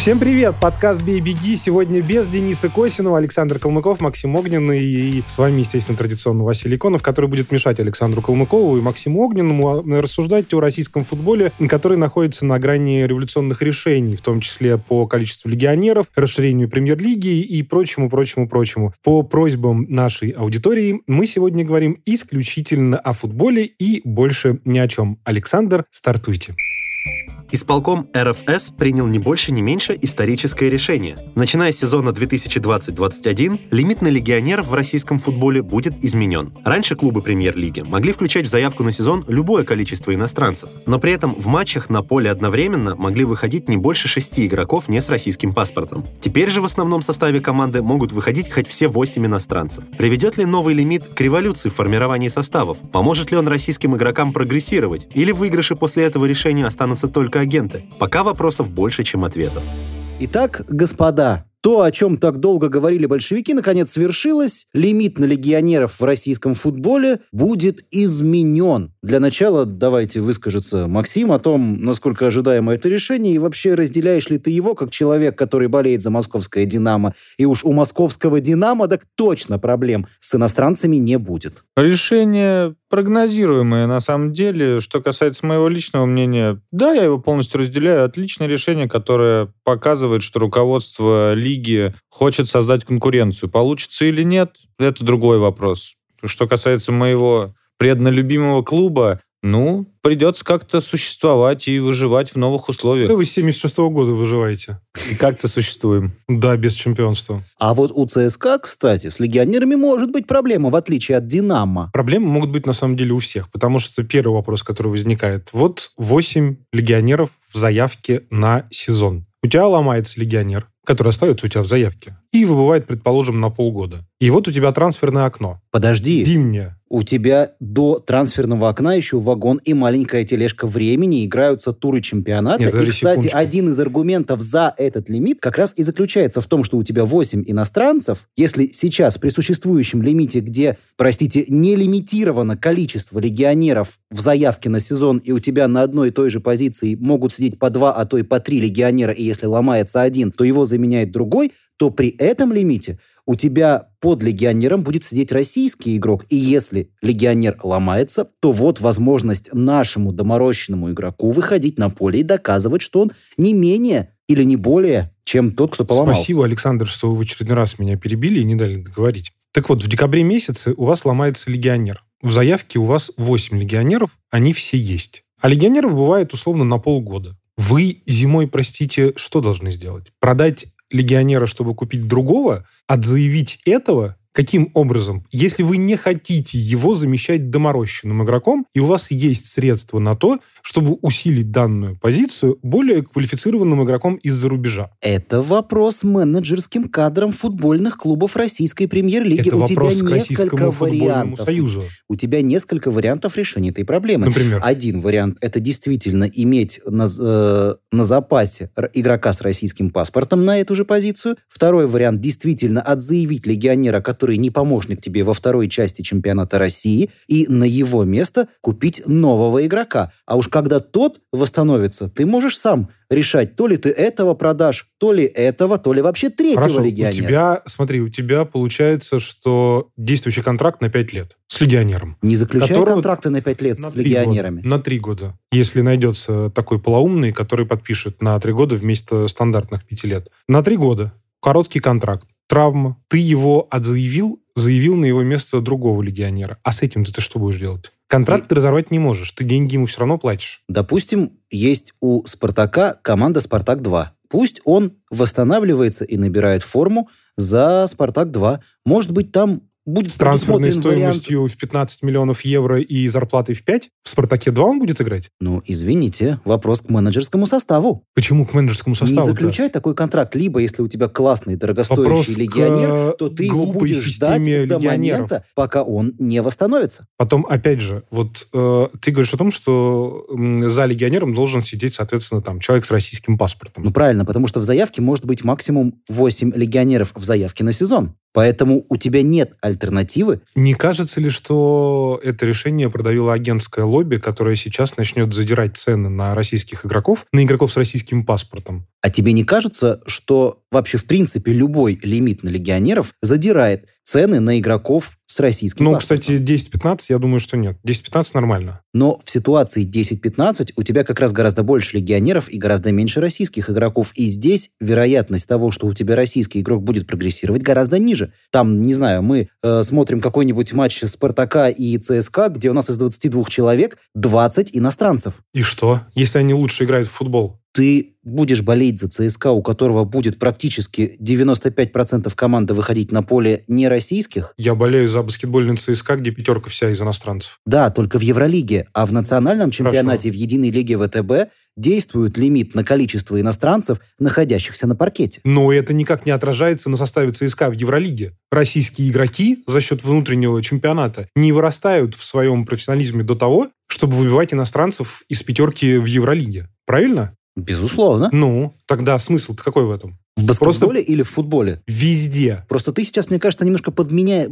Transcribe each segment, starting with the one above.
Всем привет! Подкаст «Бей, беги» сегодня без Дениса Косинова, Александр Калмыков, Максим Огненный и с вами, естественно, традиционно Василий Иконов, который будет мешать Александру Калмыкову и Максиму Огненному рассуждать о российском футболе, который находится на грани революционных решений, в том числе по количеству легионеров, расширению премьер-лиги и прочему, прочему, прочему. По просьбам нашей аудитории мы сегодня говорим исключительно о футболе и больше ни о чем. Александр, стартуйте. Исполком РФС принял не больше, не меньше историческое решение. Начиная с сезона 2020-2021, лимит на легионеров в российском футболе будет изменен. Раньше клубы премьер-лиги могли включать в заявку на сезон любое количество иностранцев, но при этом в матчах на поле одновременно могли выходить не больше шести игроков не с российским паспортом. Теперь же в основном составе команды могут выходить хоть все восемь иностранцев. Приведет ли новый лимит к революции в формировании составов? Поможет ли он российским игрокам прогрессировать? Или выигрыши после этого решения останутся только агенты. Пока вопросов больше, чем ответов. Итак, господа, то, о чем так долго говорили большевики, наконец свершилось. Лимит на легионеров в российском футболе будет изменен. Для начала давайте выскажется Максим о том, насколько ожидаемо это решение, и вообще разделяешь ли ты его как человек, который болеет за московское «Динамо», и уж у московского «Динамо» так точно проблем с иностранцами не будет. Решение прогнозируемое на самом деле. Что касается моего личного мнения, да, я его полностью разделяю. Отличное решение, которое показывает, что руководство лиги хочет создать конкуренцию. Получится или нет, это другой вопрос. Что касается моего преданно клуба, ну, придется как-то существовать и выживать в новых условиях. Да вы с 76 -го года выживаете. И как-то существуем. Да, без чемпионства. А вот у ЦСКА, кстати, с легионерами может быть проблема, в отличие от «Динамо». Проблемы могут быть на самом деле у всех, потому что первый вопрос, который возникает. Вот 8 легионеров в заявке на сезон. У тебя ломается легионер, который остается у тебя в заявке, и выбывает, предположим, на полгода. И вот у тебя трансферное окно. Подожди. Зимнее. У тебя до трансферного окна еще вагон и маленькая тележка времени, играются туры чемпионата. Нет, и, кстати, секундочку. один из аргументов за этот лимит как раз и заключается в том, что у тебя 8 иностранцев. Если сейчас при существующем лимите, где, простите, не лимитировано количество легионеров в заявке на сезон, и у тебя на одной и той же позиции могут сидеть по два, а то и по три легионера, и если ломается один, то его заменяет другой, то при этом лимите у тебя под легионером будет сидеть российский игрок. И если легионер ломается, то вот возможность нашему доморощенному игроку выходить на поле и доказывать, что он не менее или не более, чем тот, кто поломался. Спасибо, Александр, что вы в очередной раз меня перебили и не дали договорить. Так вот, в декабре месяце у вас ломается легионер. В заявке у вас 8 легионеров, они все есть. А легионеров бывает условно на полгода. Вы зимой, простите, что должны сделать? Продать легионера, чтобы купить другого, отзаявить этого, Каким образом? Если вы не хотите его замещать доморощенным игроком, и у вас есть средства на то, чтобы усилить данную позицию более квалифицированным игроком из-за рубежа. Это вопрос менеджерским кадрам футбольных клубов российской премьер-лиги. Это у вопрос тебя к Российскому вариантов. союзу. У тебя несколько вариантов решения этой проблемы. Например? Один вариант – это действительно иметь на, э, на запасе игрока с российским паспортом на эту же позицию. Второй вариант – действительно отзаявить легионера, который не помощник тебе во второй части чемпионата России, и на его место купить нового игрока. А уж когда тот восстановится, ты можешь сам решать, то ли ты этого продашь, то ли этого, то ли вообще третьего Хорошо, у легионера. тебя, смотри, у тебя получается, что действующий контракт на 5 лет с легионером. Не заключай которого контракты на пять лет На с легионерами. года. На три года. Если найдется такой полоумный, который подпишет на три года вместо стандартных пяти лет. На три года. Короткий контракт. Травма. Ты его отзаявил, заявил на его место другого легионера. А с этим ты что будешь делать? Контракт ты разорвать не можешь. Ты деньги ему все равно платишь. Допустим, есть у «Спартака» команда «Спартак-2». Пусть он восстанавливается и набирает форму за «Спартак-2». Может быть, там будет С трансферной предусмотрен вариант... стоимостью в 15 миллионов евро и зарплатой в 5? В «Спартаке-2» он будет играть? Ну, извините, вопрос к менеджерскому составу. Почему к менеджерскому составу? Не заключай такой контракт. Либо, если у тебя классный, дорогостоящий Вопрос легионер, то ты его будешь ждать до момента, пока он не восстановится. Потом, опять же, вот э, ты говоришь о том, что за легионером должен сидеть, соответственно, там человек с российским паспортом. Ну, правильно, потому что в заявке может быть максимум 8 легионеров в заявке на сезон. Поэтому у тебя нет альтернативы. Не кажется ли, что это решение продавило агентское лобби, которое сейчас начнет задирать цены на российских игроков, на игроков с российским паспортом? А тебе не кажется, что вообще в принципе любой лимит на легионеров задирает цены на игроков с российским Ну, паспортом? кстати, 10-15, я думаю, что нет. 10-15 нормально. Но в ситуации 10-15 у тебя как раз гораздо больше легионеров и гораздо меньше российских игроков. И здесь вероятность того, что у тебя российский игрок будет прогрессировать, гораздо ниже. Там, не знаю, мы э, смотрим какой-нибудь матч Спартака и ЦСКА, где у нас из 22 человек 20 иностранцев. И что, если они лучше играют в футбол? Ты будешь болеть за ЦСКА, у которого будет практически 95% команды выходить на поле не российских, Я болею за баскетбольный ЦСКА, где пятерка вся из иностранцев. Да, только в Евролиге, а в национальном чемпионате в единой лиге ВТБ действует лимит на количество иностранцев, находящихся на паркете. Но это никак не отражается на составе ЦСКА в Евролиге. Российские игроки за счет внутреннего чемпионата не вырастают в своем профессионализме до того, чтобы выбивать иностранцев из пятерки в Евролиге. Правильно? Безусловно. Ну, тогда смысл-то какой в этом? В баскетболе или в футболе? Везде. Просто ты сейчас, мне кажется, немножко подменяешь...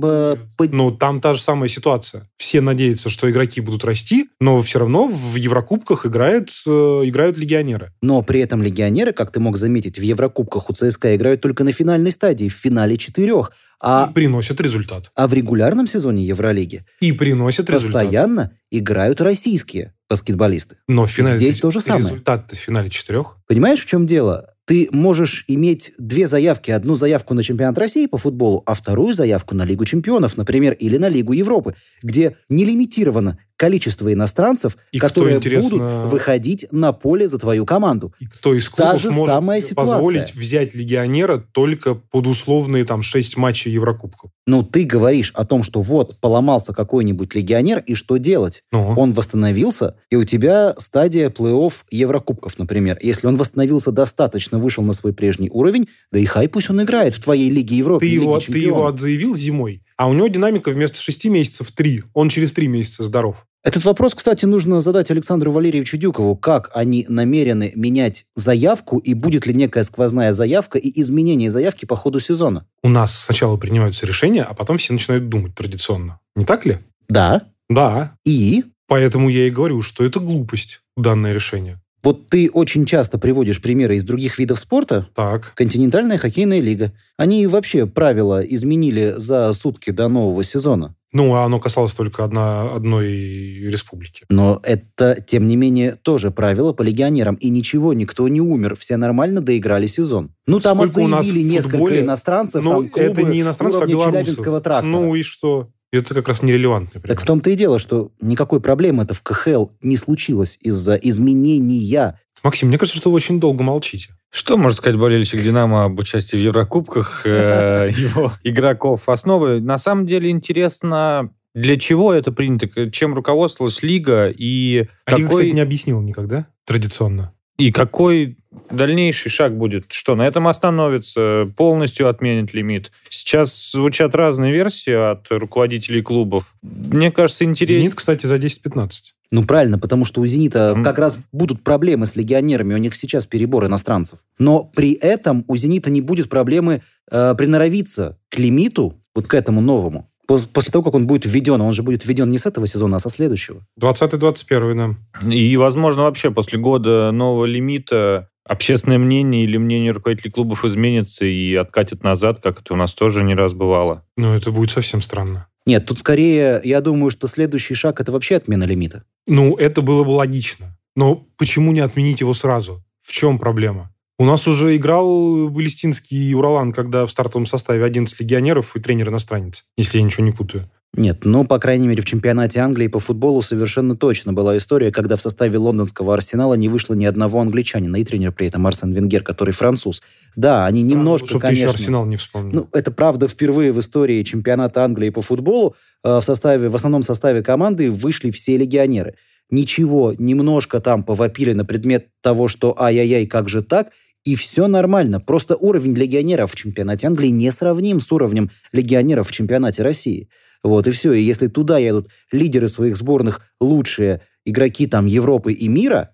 Ну, там та же самая ситуация. Все надеются, что игроки будут расти, но все равно в Еврокубках играют, э, играют легионеры. Но при этом легионеры, как ты мог заметить, в Еврокубках у ЦСКА играют только на финальной стадии, в финале четырех. И А, приносят результат. а в регулярном сезоне Евролиги И приносят результат. постоянно играют российские баскетболисты. Но в финале Здесь то же самое. результат в финале четырех. Понимаешь, в чем дело? Ты можешь иметь две заявки. Одну заявку на чемпионат России по футболу, а вторую заявку на Лигу чемпионов, например, или на Лигу Европы, где не лимитировано количество иностранцев, И кто, которые интересно, будут выходить на поле за твою команду. И кто из Та клубов же может самая ситуация. позволить взять легионера только под условные там 6 матчей Еврокубков? Ну, ты говоришь о том, что вот поломался какой-нибудь легионер, и что делать? Ну, Он восстановился, и у тебя стадия плей-офф Еврокубков, например. Если он восстановился достаточно, вышел на свой прежний уровень, да и хай пусть он играет в твоей Лиге Европы, ты, Лиге его, ты его отзаявил зимой, а у него динамика вместо 6 месяцев 3. Он через 3 месяца здоров. Этот вопрос, кстати, нужно задать Александру Валерьевичу Дюкову. Как они намерены менять заявку, и будет ли некая сквозная заявка и изменение заявки по ходу сезона? У нас сначала принимаются решения, а потом все начинают думать традиционно. Не так ли? Да. Да. И Поэтому я и говорю, что это глупость, данное решение. вот ты очень часто приводишь примеры из других видов спорта. Так. Континентальная хоккейная лига. Они вообще правила изменили за сутки до нового сезона. Ну, а оно касалось только одна, одной республики. Но это, тем не менее, тоже правило по легионерам. И ничего, никто не умер. Все нормально доиграли сезон. Ну, там Сколько отзаявили несколько футболе? иностранцев. Ну, там клубы это не иностранцев, а белорусов. Трактора. Ну и что? Это как раз нерелевантный пример. Так в том-то и дело, что никакой проблемы это в КХЛ не случилось из-за изменения. Максим, мне кажется, что вы очень долго молчите. Что может сказать болельщик «Динамо» об участии в Еврокубках э, его игроков? Основы. На самом деле интересно, для чего это принято, чем руководствовалась Лига и А Лига, кстати, какой, не объяснил никогда, традиционно. И какой дальнейший шаг будет? Что, на этом остановится? Полностью отменит лимит? Сейчас звучат разные версии от руководителей клубов. Мне кажется, интересно... «Зенит», кстати, за 10-15. Ну, правильно, потому что у «Зенита» М. как раз будут проблемы с легионерами, у них сейчас перебор иностранцев. Но при этом у «Зенита» не будет проблемы э, приноровиться к лимиту, вот к этому новому. Пос- После того, как он будет введен, он же будет введен не с этого сезона, а со следующего. 20-21, да. И, возможно, вообще после года нового лимита общественное мнение или мнение руководителей клубов изменится и откатит назад, как это у нас тоже не раз бывало. Ну, это будет совсем странно. Нет, тут скорее, я думаю, что следующий шаг – это вообще отмена лимита. Ну, это было бы логично. Но почему не отменить его сразу? В чем проблема? У нас уже играл Балестинский и Уралан, когда в стартовом составе 11 легионеров и тренер иностранец, если я ничего не путаю. Нет, ну, по крайней мере, в чемпионате Англии по футболу совершенно точно была история, когда в составе лондонского Арсенала не вышло ни одного англичанина, и тренер при этом Арсен Венгер, который француз. Да, они Странно, немножко, чтоб конечно... ты еще Арсенал не вспомнил. Ну, это правда впервые в истории чемпионата Англии по футболу э, в составе, в основном составе команды вышли все легионеры. Ничего, немножко там повопили на предмет того, что ай-яй-яй, как же так, и все нормально. Просто уровень легионеров в чемпионате Англии не сравним с уровнем легионеров в чемпионате России. Вот, и все. И если туда едут лидеры своих сборных, лучшие игроки там Европы и мира,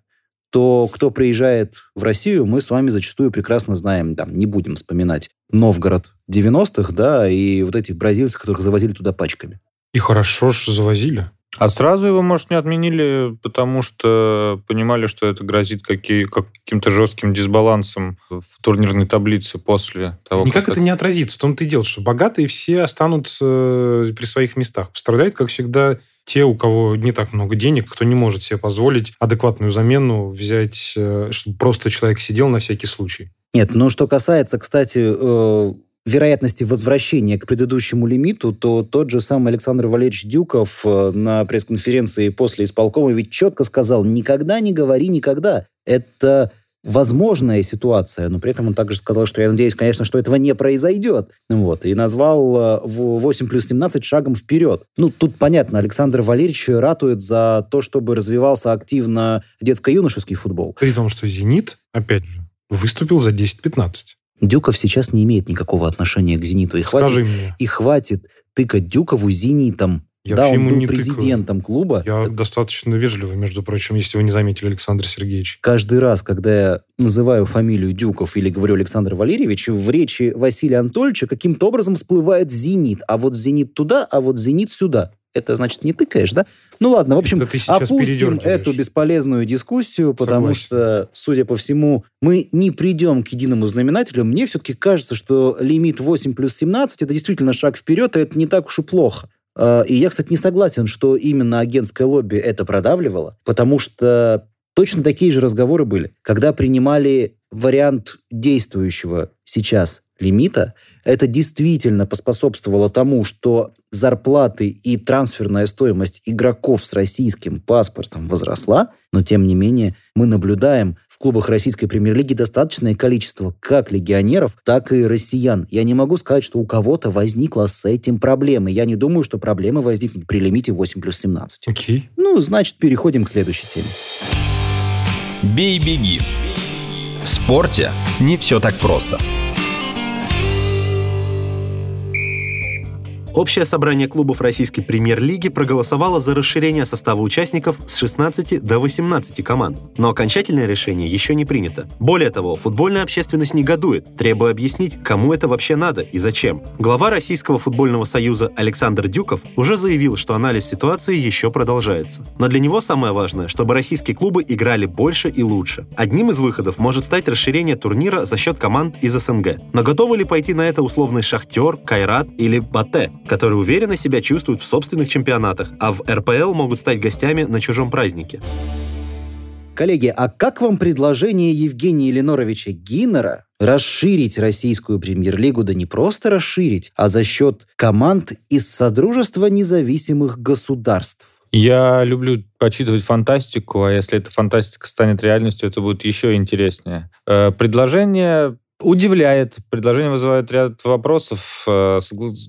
то кто приезжает в Россию, мы с вами зачастую прекрасно знаем, там, не будем вспоминать Новгород 90-х, да, и вот этих бразильцев, которых завозили туда пачками. И хорошо ж завозили. А сразу его, может, не отменили, потому что понимали, что это грозит какие, каким-то жестким дисбалансом в турнирной таблице после того, Никак как... это не отразится. В том-то и дело, что богатые все останутся э, при своих местах. Пострадают, как всегда, те, у кого не так много денег, кто не может себе позволить адекватную замену взять, э, чтобы просто человек сидел на всякий случай. Нет, ну что касается, кстати, э, вероятности возвращения к предыдущему лимиту, то тот же самый Александр Валерьевич Дюков э, на пресс-конференции после исполкома ведь четко сказал, никогда не говори никогда. Это возможная ситуация, но при этом он также сказал, что я надеюсь, конечно, что этого не произойдет. Вот, и назвал 8 плюс 17 шагом вперед. Ну, тут понятно, Александр Валерьевич ратует за то, чтобы развивался активно детско-юношеский футбол. При том, что «Зенит», опять же, выступил за 10-15. Дюков сейчас не имеет никакого отношения к «Зениту». И Скажи хватит, мне. и хватит тыкать Дюкову «Зенитом». Я да, он был не тыкаю. президентом клуба. Я достаточно вежливый, между прочим, если вы не заметили, Александр Сергеевич. Каждый раз, когда я называю фамилию Дюков или говорю Александр Валерьевич, в речи Василия Анатольевича каким-то образом всплывает «Зенит». А вот «Зенит» туда, а вот «Зенит» сюда. Это значит не тыкаешь, да? Ну ладно, в общем, опустим эту бесполезную дискуссию, потому Согласен. что, судя по всему, мы не придем к единому знаменателю. Мне все-таки кажется, что лимит 8 плюс 17 это действительно шаг вперед, и это не так уж и плохо. А, И я, кстати, не согласен, что именно агентское лобби это продавливало, потому что точно такие же разговоры были. Когда принимали вариант действующего сейчас лимита, это действительно поспособствовало тому, что зарплаты и трансферная стоимость игроков с российским паспортом возросла, но тем не менее мы наблюдаем в клубах российской премьер-лиги достаточное количество как легионеров, так и россиян. Я не могу сказать, что у кого-то возникла с этим проблема. Я не думаю, что проблемы возникнут при лимите 8 плюс 17. Окей. Ну, значит, переходим к следующей теме. Бей-беги. В спорте не все так просто. Общее собрание клубов российской премьер-лиги проголосовало за расширение состава участников с 16 до 18 команд. Но окончательное решение еще не принято. Более того, футбольная общественность негодует, требуя объяснить, кому это вообще надо и зачем. Глава Российского футбольного союза Александр Дюков уже заявил, что анализ ситуации еще продолжается. Но для него самое важное, чтобы российские клубы играли больше и лучше. Одним из выходов может стать расширение турнира за счет команд из СНГ. Но готовы ли пойти на это условный Шахтер, Кайрат или Батэ, которые уверенно себя чувствуют в собственных чемпионатах, а в РПЛ могут стать гостями на чужом празднике? Коллеги, а как вам предложение Евгения Леноровича Гиннера расширить российскую премьер-лигу, да не просто расширить, а за счет команд из Содружества независимых государств? Я люблю почитывать фантастику, а если эта фантастика станет реальностью, это будет еще интереснее. Э, Предложение удивляет, предложение вызывает ряд вопросов. Э,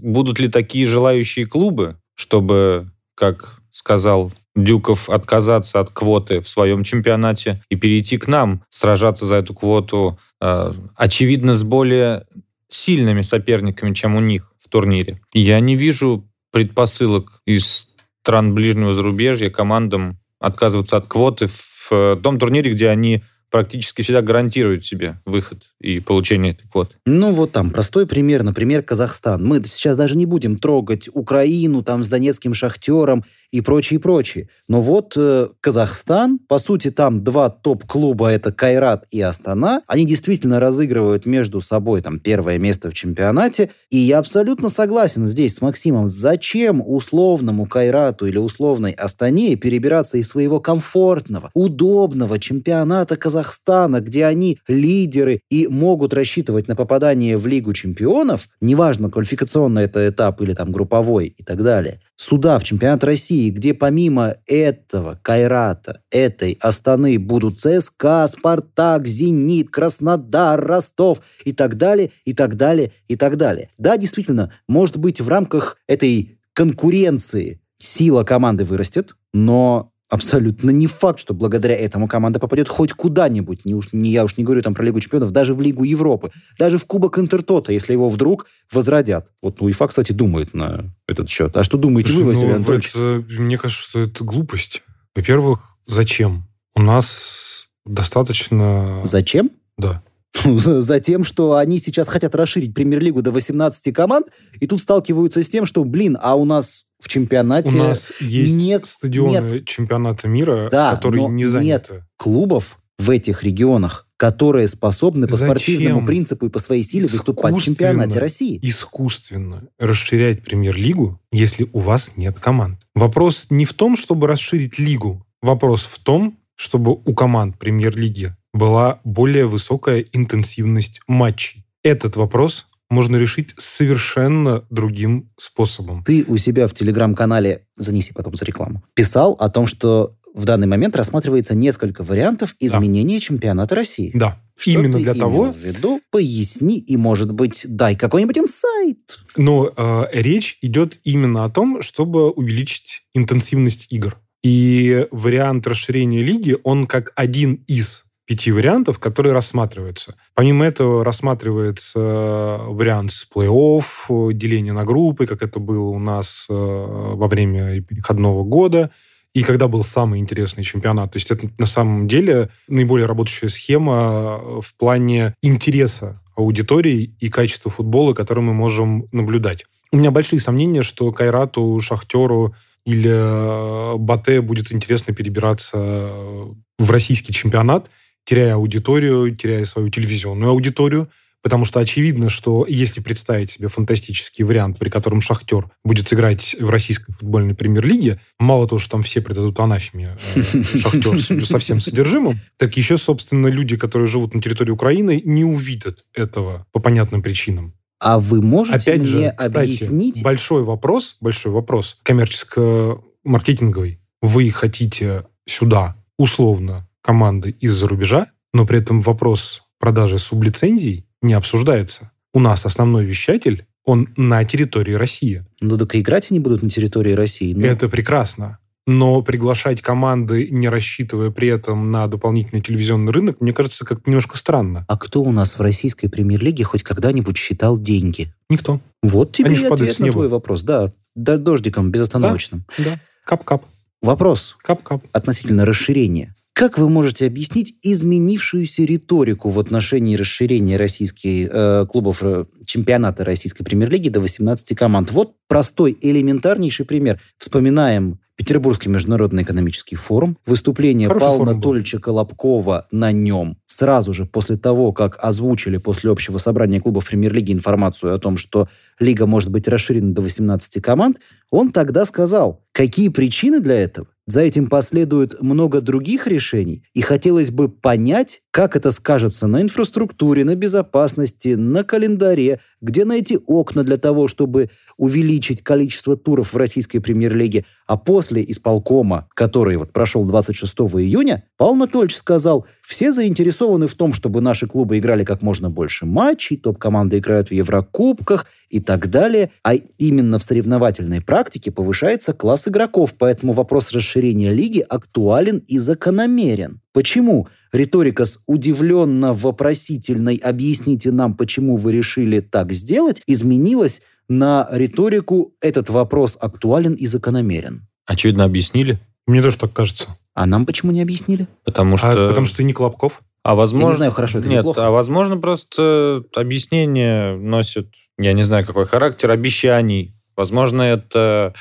Будут ли такие желающие клубы, чтобы, как сказал Дюков, отказаться от квоты в своем чемпионате и перейти к нам, сражаться за эту квоту, э, очевидно, с более сильными соперниками, чем у них в турнире. Я не вижу предпосылок из стран ближнего зарубежья командам отказываться от квоты в э, том турнире, где они практически всегда гарантируют себе выход и получение этой квоты. Ну, вот там простой пример, например, Казахстан. Мы сейчас даже не будем трогать Украину там с донецким шахтером и прочее, прочее. Но вот э, Казахстан, по сути, там два топ-клуба, это Кайрат и Астана, они действительно разыгрывают между собой там первое место в чемпионате. И я абсолютно согласен здесь с Максимом. Зачем условному Кайрату или условной Астане перебираться из своего комфортного, удобного чемпионата Казахстана Казахстана, где они лидеры и могут рассчитывать на попадание в Лигу чемпионов, неважно, квалификационный это этап или там групповой и так далее, сюда, в чемпионат России, где помимо этого Кайрата, этой Астаны будут ЦСКА, Спартак, Зенит, Краснодар, Ростов и так далее, и так далее, и так далее. Да, действительно, может быть, в рамках этой конкуренции сила команды вырастет, но абсолютно не факт, что благодаря этому команда попадет хоть куда-нибудь. Не уж, не, я уж не говорю там про Лигу чемпионов, даже в Лигу Европы, даже в Кубок Интертота, если его вдруг возродят. Вот УЕФА, кстати, думает на этот счет. А что думаете Слушай, вы, Василий ну, Анатольевич? это, мне кажется, что это глупость. Во-первых, зачем? У нас достаточно... Зачем? Да. За тем, что они сейчас хотят расширить премьер-лигу до 18 команд, и тут сталкиваются с тем, что, блин, а у нас в чемпионате У нас есть нет- стадионы чемпионата мира, Да, которые не заняты. клубов в этих регионах, которые способны по Зачем спортивному принципу и по своей силе выступать в чемпионате России. искусственно расширять премьер-лигу, если у вас нет команд. Вопрос не в том, чтобы расширить лигу. Вопрос в том, чтобы у команд премьер-лиги была более высокая интенсивность матчей. Этот вопрос можно решить совершенно другим способом. Ты у себя в телеграм-канале, занеси потом за рекламу, писал о том, что в данный момент рассматривается несколько вариантов изменения чемпионата России. Да, Что именно ты для имел того, в виду? Поясни и, может быть, дай какой-нибудь инсайт. Но э, речь идет именно о том, чтобы увеличить интенсивность игр. И вариант расширения лиги, он как один из пяти вариантов, которые рассматриваются. Помимо этого рассматривается э, вариант с плей-офф, деление на группы, как это было у нас э, во время переходного года, и когда был самый интересный чемпионат. То есть это на самом деле наиболее работающая схема э, в плане интереса аудитории и качества футбола, который мы можем наблюдать. У меня большие сомнения, что Кайрату, Шахтеру или Бате будет интересно перебираться в российский чемпионат, теряя аудиторию, теряя свою телевизионную аудиторию, потому что очевидно, что если представить себе фантастический вариант, при котором Шахтер будет играть в российской футбольной премьер-лиге, мало того, что там все придадут анафеме э, Шахтер со всем содержимым, так еще, собственно, люди, которые живут на территории Украины, не увидят этого по понятным причинам. А вы можете Опять мне же, кстати, объяснить? большой вопрос, большой вопрос коммерческо-маркетинговый. Вы хотите сюда условно команды из-за рубежа, но при этом вопрос продажи сублицензий не обсуждается. У нас основной вещатель, он на территории России. Ну, так и играть они будут на территории России. Ну, Это прекрасно. Но приглашать команды, не рассчитывая при этом на дополнительный телевизионный рынок, мне кажется, как-то немножко странно. А кто у нас в российской премьер-лиге хоть когда-нибудь считал деньги? Никто. Вот тебе Они и ответ на твой вопрос. Да, да дождиком безостановочным. Да. Кап-кап. Вопрос Кап-кап. относительно расширения. Как вы можете объяснить изменившуюся риторику в отношении расширения российских э, клубов э, чемпионата российской премьер-лиги до 18 команд? Вот простой, элементарнейший пример. Вспоминаем Петербургский международный экономический форум, выступление Хороший Павла. Анатольевича Колобкова на нем сразу же после того, как озвучили после общего собрания клубов премьер-лиги информацию о том, что лига может быть расширена до 18 команд, он тогда сказал, какие причины для этого. За этим последует много других решений, и хотелось бы понять, как это скажется на инфраструктуре, на безопасности, на календаре, где найти окна для того, чтобы увеличить количество туров в российской премьер-лиге. А после исполкома, который вот прошел 26 июня, Павел Анатольевич сказал, все заинтересованы в том, чтобы наши клубы играли как можно больше матчей, топ-команды играют в Еврокубках и так далее. А именно в соревновательной практике повышается класс игроков, поэтому вопрос расширения лиги актуален и закономерен. Почему? Риторика с удивленно-вопросительной «объясните нам, почему вы решили так сделать» изменилась на риторику «этот вопрос актуален и закономерен». Очевидно, объяснили. Мне тоже так кажется. А нам почему не объяснили? Потому что... А потому что ты не Клопков. А возможно... Я не знаю, хорошо это или Нет, плохо. а возможно, просто объяснение носит, я не знаю, какой характер, обещаний. Возможно, это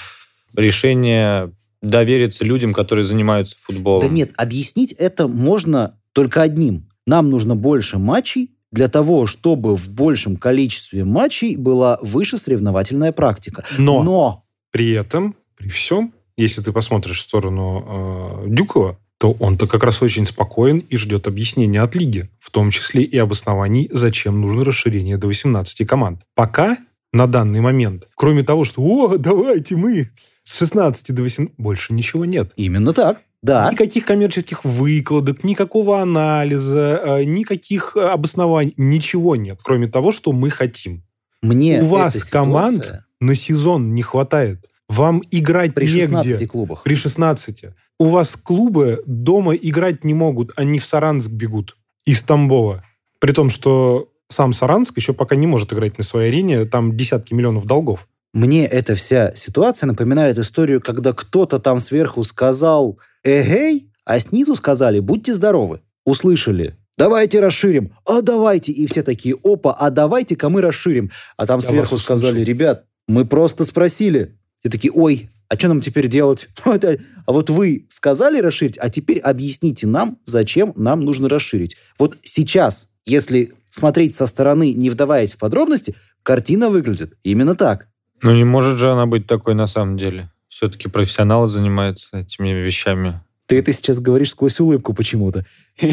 решение довериться людям, которые занимаются футболом. Да нет, объяснить это можно только одним. Нам нужно больше матчей для того, чтобы в большем количестве матчей была выше соревновательная практика. Но, Но при этом, при всем, если ты посмотришь в сторону э, Дюкова, то он-то как раз очень спокоен и ждет объяснения от лиги, в том числе и обоснований, зачем нужно расширение до 18 команд. Пока, на данный момент, кроме того, что «О, давайте мы с 16 до 18...» Больше ничего нет. Именно так. Да. Никаких коммерческих выкладок, никакого анализа, э, никаких обоснований, ничего нет, кроме того, что мы хотим. Мне У вас эта команд ситуация на сезон не хватает. Вам играть при негде. 16 клубах. При 16. У вас клубы дома играть не могут, они в Саранск бегут из Тамбова. При том, что сам Саранск еще пока не может играть на своей арене, там десятки миллионов долгов. Мне эта вся ситуация напоминает историю, когда кто-то там сверху сказал «Эгей», а снизу сказали «Будьте здоровы». Услышали Давайте расширим. А давайте. И все такие, опа, а давайте-ка мы расширим. А там Я сверху сказали, ребят, мы просто спросили. И такие, ой, а что нам теперь делать? А вот вы сказали расширить, а теперь объясните нам, зачем нам нужно расширить. Вот сейчас, если смотреть со стороны, не вдаваясь в подробности, картина выглядит именно так. Ну, не может же она быть такой на самом деле. Все-таки профессионалы занимаются этими вещами. Ты это сейчас говоришь сквозь улыбку почему-то.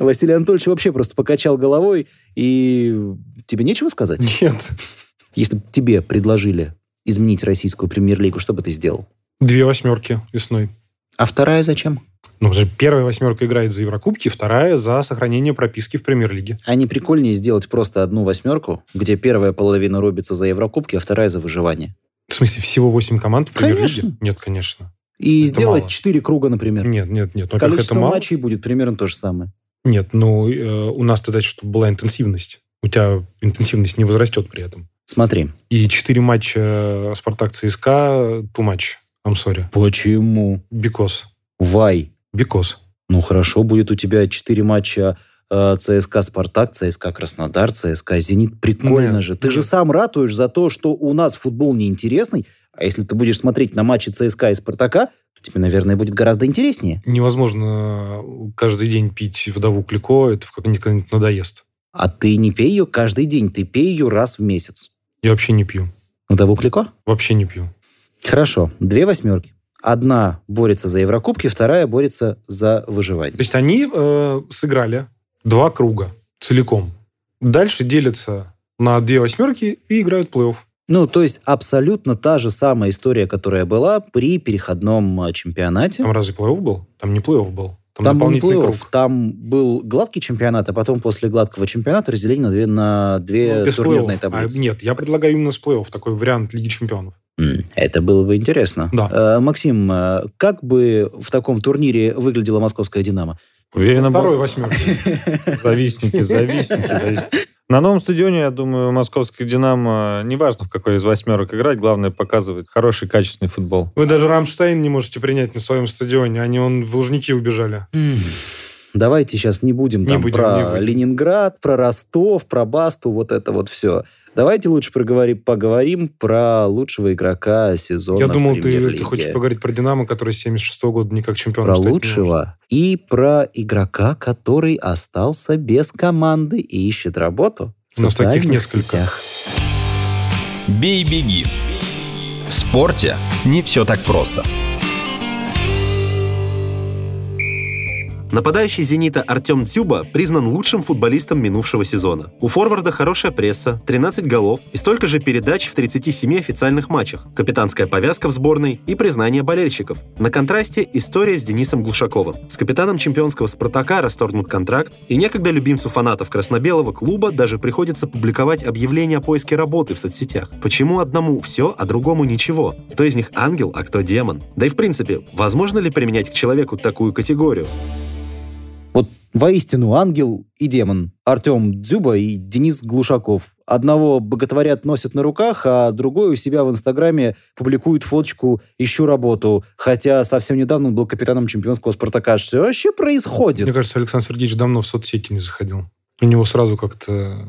Василий Анатольевич вообще просто покачал головой, и тебе нечего сказать? Нет. Если бы тебе предложили изменить российскую премьер-лигу, что бы ты сделал? Две восьмерки весной. А вторая зачем? Ну, потому что первая восьмерка играет за Еврокубки, вторая за сохранение прописки в премьер-лиге. А не прикольнее сделать просто одну восьмерку, где первая половина рубится за Еврокубки, а вторая за выживание? В смысле, всего восемь команд в премьер-лиге? Нет, конечно. И Это сделать мало. четыре круга, например. Нет, нет, нет. Количество это мало. матчей будет примерно то же самое. Нет, ну, э, у нас тогда, чтобы была интенсивность. У тебя интенсивность не возрастет при этом. Смотри. И четыре матча Спартак ЦСКА, too much. I'm sorry. Почему? Because. Вай. Because. Ну хорошо, будет у тебя четыре матча э, ЦСКА Спартак, ЦСКА Краснодар, ЦСКА Зенит. Прикольно Нет, же. Ты же сам ратуешь за то, что у нас футбол неинтересный, а если ты будешь смотреть на матчи ЦСКА и Спартака, то тебе, наверное, будет гораздо интереснее. Невозможно каждый день пить вдову Клико, это в как-нибудь надоест. А ты не пей ее каждый день, ты пей ее раз в месяц. Я вообще не пью. Вдову Клико? Вообще не пью. Хорошо, две восьмерки. Одна борется за Еврокубки, вторая борется за То выживание. есть они э, сыграли два круга целиком. Дальше делятся на две восьмерки и играют плей-офф. Ну, то есть абсолютно та же самая история, которая была при переходном э, чемпионате. Там разве плей-офф был? Там не плей-офф был. Там, Там был плей-офф, там был гладкий чемпионат, а потом после гладкого чемпионата разделили на две, на две Ну, турнирные плей-офф. таблицы. А, нет, я предлагаю именно с плей-офф, такой вариант Лиги Чемпионов. Это было бы интересно. Да. Э, Максим, э, как бы в таком турнире выглядела московская «Динамо»? Уверенно, Второй восьмерки. завистники, завистники, завистники. На новом стадионе, я думаю, московский «Динамо» неважно, в какой из восьмерок играть, главное показывает хороший, качественный футбол. Вы даже Рамштайн не можете принять на своем стадионе. Они он в Лужники убежали. Давайте сейчас не будем Не там будем, про не будем. Ленинград, про Ростов, про Басту, вот это вот все. Давайте лучше проговорим, поговорим про лучшего игрока сезона Я в думал, ты, ты хочешь поговорить про Динамо, который с 76 года никак чемпионом про лучшего и про игрока, который остался без команды и ищет работу в У нас таких социальных несколько. сетях. Бей-беги. В спорте не все так просто. Нападающий «Зенита» Артем Дзюба признан лучшим футболистом минувшего сезона. У форварда хорошая пресса, 13 голов и столько же передач в 37 официальных матчах, капитанская повязка в сборной и признание болельщиков. На контрасте история с Денисом Глушаковым. С капитаном чемпионского «Спартака» расторгнут контракт, и некогда любимцу фанатов красно-белого клуба даже приходится публиковать объявление о поиске работы в соцсетях. Почему одному все, а другому ничего? Кто из них ангел, а кто демон? Да и в принципе, возможно ли применять к человеку такую категорию? Вот воистину ангел и демон. Артем Дзюба и Денис Глушаков. Одного боготворят носят на руках, а другой у себя в Инстаграме публикует фоточку «Ищу работу». Хотя совсем недавно он был капитаном чемпионского «Спартака». Что вообще происходит? Мне кажется, Александр Сергеевич давно в соцсети не заходил. У него сразу как-то...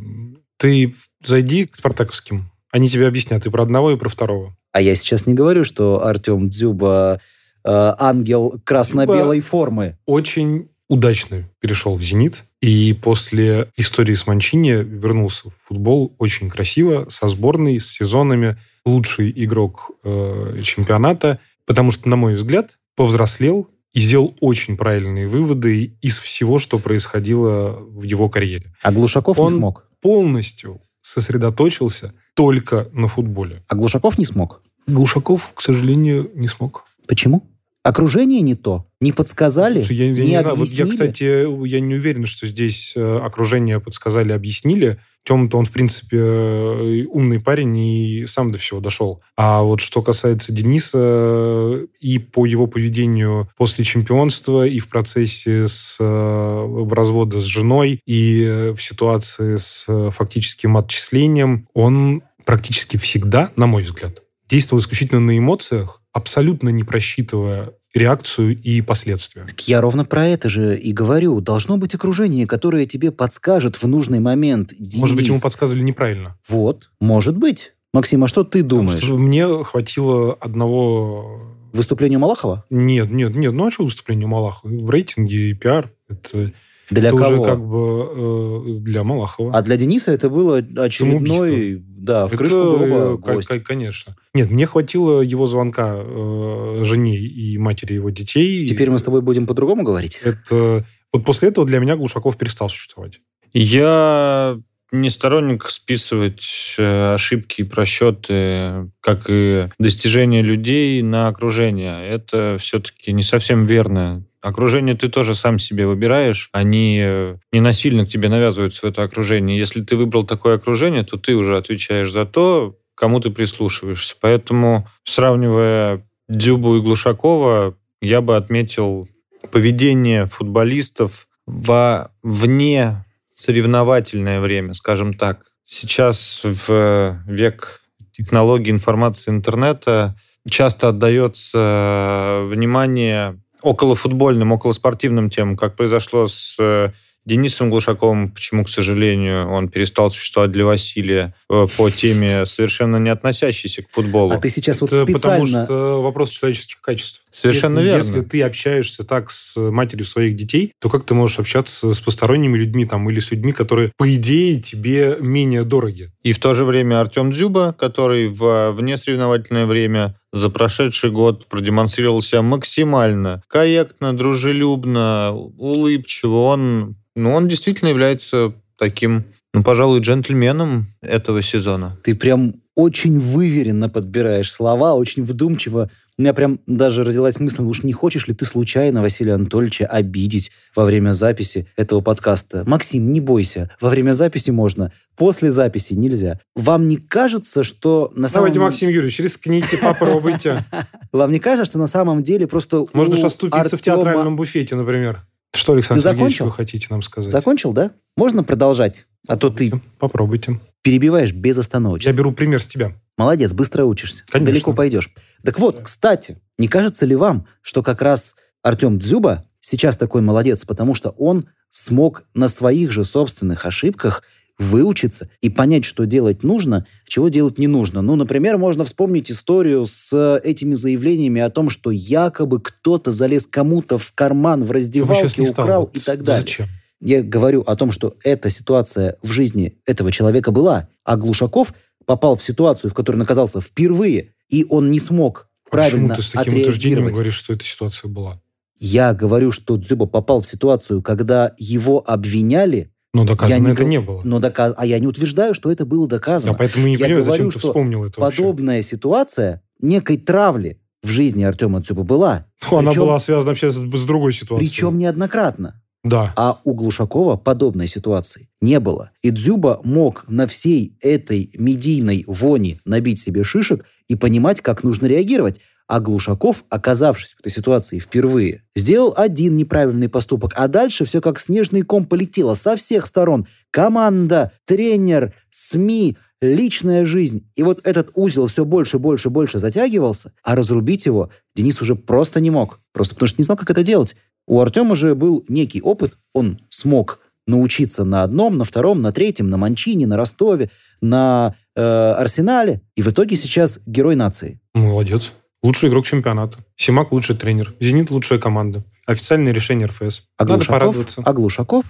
Ты зайди к спартаковским, они тебе объяснят и про одного, и про второго. А я сейчас не говорю, что Артем Дзюба э, ангел красно-белой формы. Очень удачно перешел в «Зенит», и после истории с Манчини вернулся в футбол очень красиво, со сборной, с сезонами. Лучший игрок э, чемпионата, потому что, на мой взгляд, повзрослел и сделал очень правильные выводы из всего, что происходило в его карьере. А Глушаков Он не смог. Полностью сосредоточился только на футболе. А Глушаков не смог. Глушаков, к сожалению, не смог. Почему? Окружение не то. Не подсказали, Слушай, я, я не, не знаю, вот объяснили. я, кстати, я не уверен, что здесь э, окружение подсказали, объяснили. Тем-то он, в принципе, э, умный парень и сам до всего дошел. А вот что касается Дениса э, и по его поведению после чемпионства, и в процессе с развода с женой, и в ситуации с фактическим отчислением, он практически всегда, на мой взгляд, действовал исключительно на эмоциях, абсолютно не просчитывая реакцию и последствия. Так я ровно про это же и говорю. Должно быть окружение, которое тебе подскажет в нужный момент. Может быть, Денис. ему подсказывали неправильно. Вот, может быть. Максим, а что ты Потому думаешь? что мне хватило одного... Выступление Малахова? Нет, нет, нет. Ну, а что выступление Малахова? В рейтинге и пиар. Это, Для это кого? уже как бы э, для Малахова. А для Дениса это было очередной... Да, в Это, крышку э, гроба ка- Конечно. Нет, мне хватило его звонка э, жене и матери его детей. Теперь мы с тобой будем по-другому говорить? Это... Вот после этого для меня Глушаков перестал существовать. Я не сторонник списывать э, ошибки и просчеты, как и достижения людей на окружение. Это все-таки не совсем верно. Окружение ты тоже сам себе выбираешь. Они э, не насильно к тебе навязываются в это окружение. Если ты выбрал такое окружение, то ты уже отвечаешь за то, кому ты прислушиваешься. Поэтому, сравнивая Дзюбу и Глушакова, я бы отметил поведение футболистов во вне соревновательное время, скажем так. Сейчас в век технологий информации интернета часто отдается внимание околофутбольным, околоспортивным темам, как произошло с э, Денисом Глушаковым, почему, к сожалению, он перестал существовать для Василия э, по теме, совершенно не относящейся к футболу. А ты сейчас вот Это потому специально... что вопрос человеческих качеств. Совершенно если, верно. Если ты общаешься так с матерью своих детей, то как ты можешь общаться с посторонними людьми там или с людьми, которые, по идее, тебе менее дороги? И в то же время Артем Дзюба, который в внесоревновательное время за прошедший год продемонстрировал себя максимально корректно, дружелюбно, улыбчиво. Он, ну, он действительно является таким, ну, пожалуй, джентльменом этого сезона. Ты прям очень выверенно подбираешь слова, очень вдумчиво. У меня прям даже родилась мысль, уж не хочешь ли ты случайно Василия Анатольевича обидеть во время записи этого подкаста? Максим, не бойся, во время записи можно, после записи нельзя. Вам не кажется, что на самом Давайте, Максим Юрьевич, рискните, попробуйте. Вам не кажется, что на самом деле просто Можно же оступиться в театральном буфете, например. Что, Александр Ты Сергеевич, закончил? вы хотите нам сказать? Закончил, да? Можно продолжать? А то ты Попробуйте. перебиваешь безостановочно. Я беру пример с тебя. Молодец, быстро учишься. Конечно. Далеко пойдешь. Так вот, кстати, не кажется ли вам, что как раз Артем Дзюба сейчас такой молодец, потому что он смог на своих же собственных ошибках выучиться и понять, что делать нужно, чего делать не нужно. Ну, например, можно вспомнить историю с этими заявлениями о том, что якобы кто-то залез кому-то в карман в бы раздевалке, украл и так далее. Зачем? Я говорю о том, что эта ситуация в жизни этого человека была, а Глушаков попал в ситуацию, в которой он оказался впервые, и он не смог А Почему правильно ты с таким утверждением говоришь, что эта ситуация была? Я говорю, что Дзюба попал в ситуацию, когда его обвиняли, Но доказано Я не это гов- не было. но доказ... а я не утверждаю, что это было доказано. Я поэтому не Я понимаю, говорю, зачем ты вспомнил это вообще. Подобная ситуация некой травли в жизни Артема Дзюба была. Ну, Она Причем- была связана вообще с, с другой ситуацией. Причем неоднократно. Да. А у Глушакова подобной ситуации не было. И Дзюба мог на всей этой медийной вони набить себе шишек и понимать, как нужно реагировать. А Глушаков, оказавшись в этой ситуации впервые, сделал один неправильный поступок, а дальше все как снежный ком полетело со всех сторон. Команда, тренер, СМИ, личная жизнь. И вот этот узел все больше, больше, больше затягивался, а разрубить его Денис уже просто не мог. Просто потому что не знал, как это делать. У Артема же был некий опыт, он смог научиться на одном, на втором, на третьем, на Манчине, на Ростове, на э, Арсенале. И в итоге сейчас герой нации. Молодец. Лучший игрок чемпионата. Симак лучший тренер. Зенит лучшая команда. Официальное решение РФС. А Надо Глушаков, порадоваться. а Глушаков,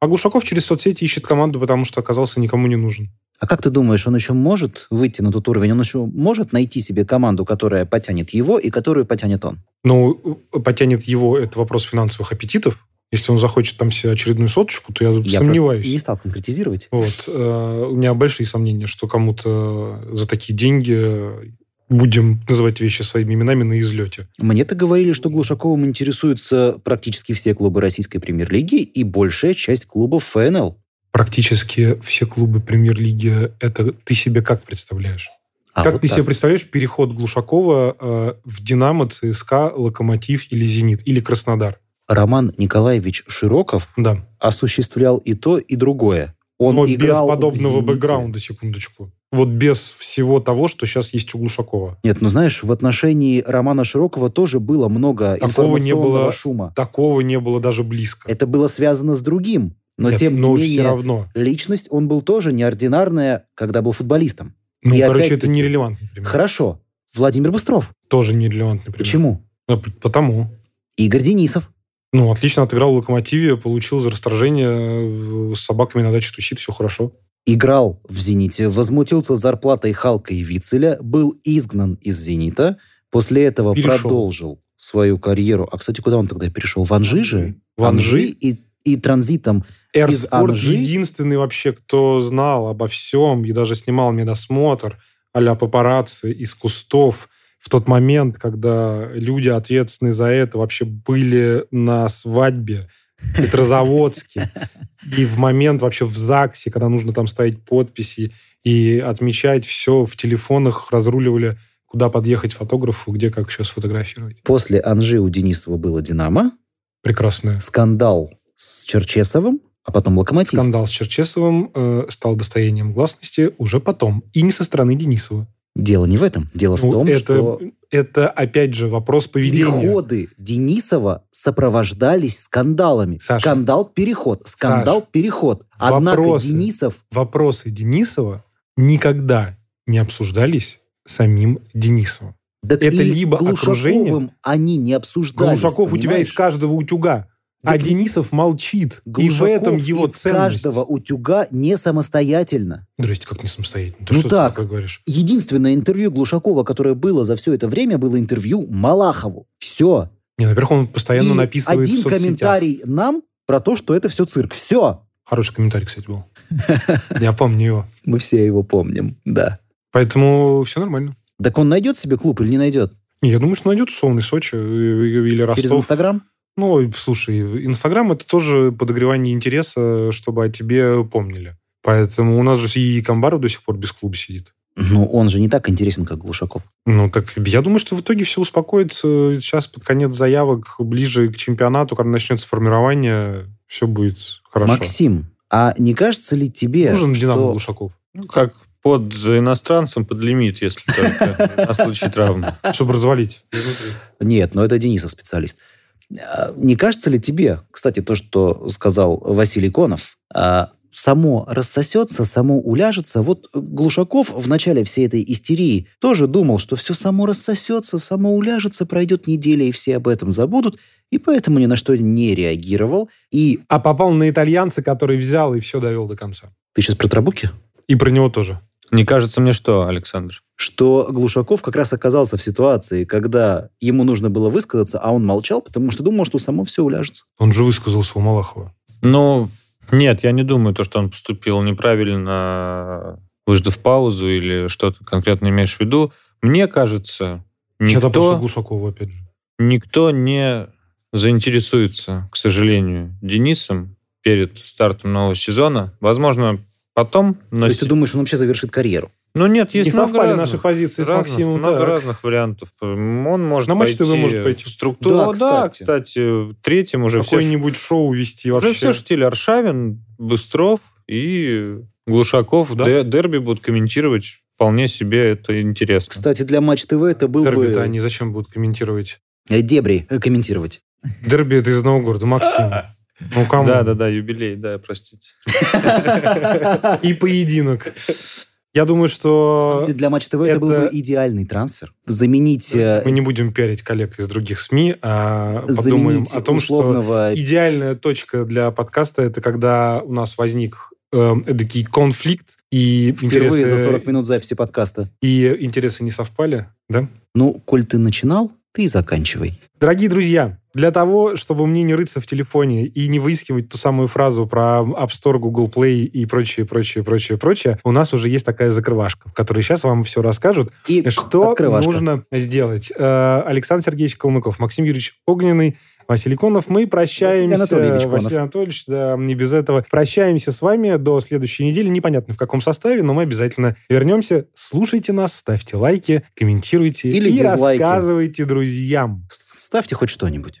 А Глушаков через соцсети ищет команду, потому что оказался никому не нужен. А как ты думаешь, он еще может выйти на тот уровень? Он еще может найти себе команду, которая потянет его и которую потянет он? Ну, потянет его, это вопрос финансовых аппетитов. Если он захочет там себе очередную соточку, то я, Я сомневаюсь. не стал конкретизировать. Вот. э, У меня большие сомнения, что кому-то за такие деньги будем называть вещи своими именами на излете. Мне-то говорили, что Глушаковым интересуются практически все клубы российской премьер-лиги и большая часть клубов ФНЛ. Практически все клубы премьер-лиги, это ты себе как представляешь? А как вот ты так. себе представляешь переход Глушакова э, в «Динамо», ЦСКА, «Локомотив» или «Зенит» или «Краснодар»? Роман Николаевич Широков Да. осуществлял и то, и другое. Он Но без играл в подобного бэкграунда, секундочку. Вот без всего того, что сейчас есть у Глушакова. Нет, ну знаешь, в отношении Романа Широкова тоже было много Такого не информационного было. шума. Такого не было даже близко. Это было связано с другим. Но Нет, тем но не менее, равно. личность он был тоже неординарная, когда был футболистом. Ну, И короче, это нерелевантный пример. Хорошо. Владимир Быстров. Тоже нерелевантный пример. Почему? П- Потому. Игорь Денисов. Ну, отлично отыграл в «Локомотиве», получил за расторжение э, с собаками на даче тусит, все хорошо. Играл в «Зените», возмутился зарплатой Халка и Вицеля, был изгнан из «Зенита», после этого Перешел. продолжил свою карьеру. А, кстати, куда он тогда перешел? В Анжи же? В Анжи. и, и транзитом. Эрспорт Анжи? единственный вообще, кто знал обо всем и даже снимал медосмотр а-ля папарацци из кустов в тот момент, когда люди, ответственные за это, вообще были на свадьбе Петрозаводске. И в момент вообще в ЗАГСе, когда нужно там ставить подписи и отмечать все, в телефонах разруливали, куда подъехать фотографу, где как еще сфотографировать. После Анжи у Денисова было «Динамо», Прекрасное. скандал с Черчесовым, а потом «Локомотив». Скандал с Черчесовым э, стал достоянием гласности уже потом. И не со стороны Денисова. Дело не в этом. Дело в Ну, том, это, что это, опять же, вопрос поведения. переходы Денисова сопровождались скандалами. Саша. Скандал-переход. Скандал-переход. Однако Вопросы. Денисов... Вопросы Денисова никогда не обсуждались самим Денисовым. Так Это либо Глушаковым окружение- они не обсуждались, Глушаков у тебя понимаешь? из каждого утюга. А Так Денисов молчит. и в Глушаков этом его из ценность. каждого утюга не самостоятельно. Здрасте, как не самостоятельно? Ты Ну что так. ты говоришь? Единственное интервью Глушакова, которое было за все это время, было интервью Малахову. Все. Не, во-первых, он постоянно И написывает один в соцсетях. комментарий нам про то, что это все цирк. Все. Хороший комментарий, кстати, был. Я помню его. Мы все его помним, да. Поэтому все нормально. Так он найдет себе клуб или не найдет? Не, я думаю, что найдет условный Сочи или Ростов. Через Инстаграм? Ну, слушай, Инстаграм это тоже подогревание интереса, чтобы о тебе помнили. Поэтому у нас же и Камбаров до сих пор без клуба сидит. Ну, он же не так интересен, как Глушаков. Ну, так я думаю, что в итоге все успокоится. Сейчас под конец заявок, ближе к чемпионату, когда начнется формирование, все будет хорошо. Максим, а не кажется ли тебе, Нужен Динамо что... Глушаков, Ну, как под иностранцем, под лимит, если только на случай травмы. чтобы развалить. Нет, но это Денисов специалист. А, Не кажется ли тебе, кстати, то, что сказал Василий Конов, а, само рассосется, само уляжется? Вот Глушаков в начале всей этой истерии тоже думал, что все само рассосется, само уляжется, пройдет неделя, и все об этом забудут, и поэтому ни на что не реагировал. И А попал на итальянца, который взял и все довел до конца. ты сейчас про Трабуки? И про него тоже. Не кажется мне что, Александр? что Глушаков как раз оказался в ситуации, когда ему нужно было высказаться, а он молчал, потому что думал, что само все уляжется. Он же высказался у Малахова. Ну, нет, я не думаю, то, что он поступил неправильно, выждав паузу или что-то конкретно имеешь в виду. Мне кажется, никто, Глушакова, опять же. никто не заинтересуется, к сожалению, Денисом перед стартом нового сезона. Возможно, потом... Но То есть ты с- думаешь, он вообще завершит карьеру? Ну нет, есть Не много совпали разных- наши позиции с разных- Максимом. Много так. разных вариантов. Он может На Матч пойти ТВ может пойти. в структуру. Да, Да, кстати. кстати, третьим уже все, Какое-нибудь шоу вести уже вообще. все штиль Аршавин, Быстров и Глушаков Да. Де- дерби будут комментировать. Вполне себе это интересно. Кстати, для Матч ТВ это был Дерби-то бы они зачем будут комментировать? э, дебри э, комментировать. Дерби это из одного города. Максим. Ну, кому? Да, да, да, юбилей, да, простите. И поединок. Я думаю, что Для Матч ТВ это был бы идеальный трансфер. Заменить, э, мы не будем пиарить коллег из других СМИ, а подумаем заменить о том, что условного... идеальная точка для подкаста это когда у нас возник э, эдакий конфликт и Впервые интересы... за 40 минут записи подкаста. И интересы не совпали, да? Ну, коль ты начинал, ты и заканчивай. Дорогие друзья, для того, чтобы мне не рыться в телефоне и не выискивать ту самую фразу про App Store, Google Play и прочее, прочее, прочее, прочее, у нас уже есть такая закрывашка, в которой сейчас вам все расскажут, И что открывашка. нужно сделать. Э, Александр Сергеевич Калмыков, Максим Юрьевич Огненный, Василий Конов. Мы прощаемся. Василий Анатольевич Конов. Василий Анатольевич, да, не без этого. Прощаемся с вами до следующей недели. Непонятно в каком составе, но мы обязательно вернемся. Слушайте нас, ставьте лайки, комментируйте Или и дизлайки. рассказывайте друзьям. Ставьте хоть что-нибудь.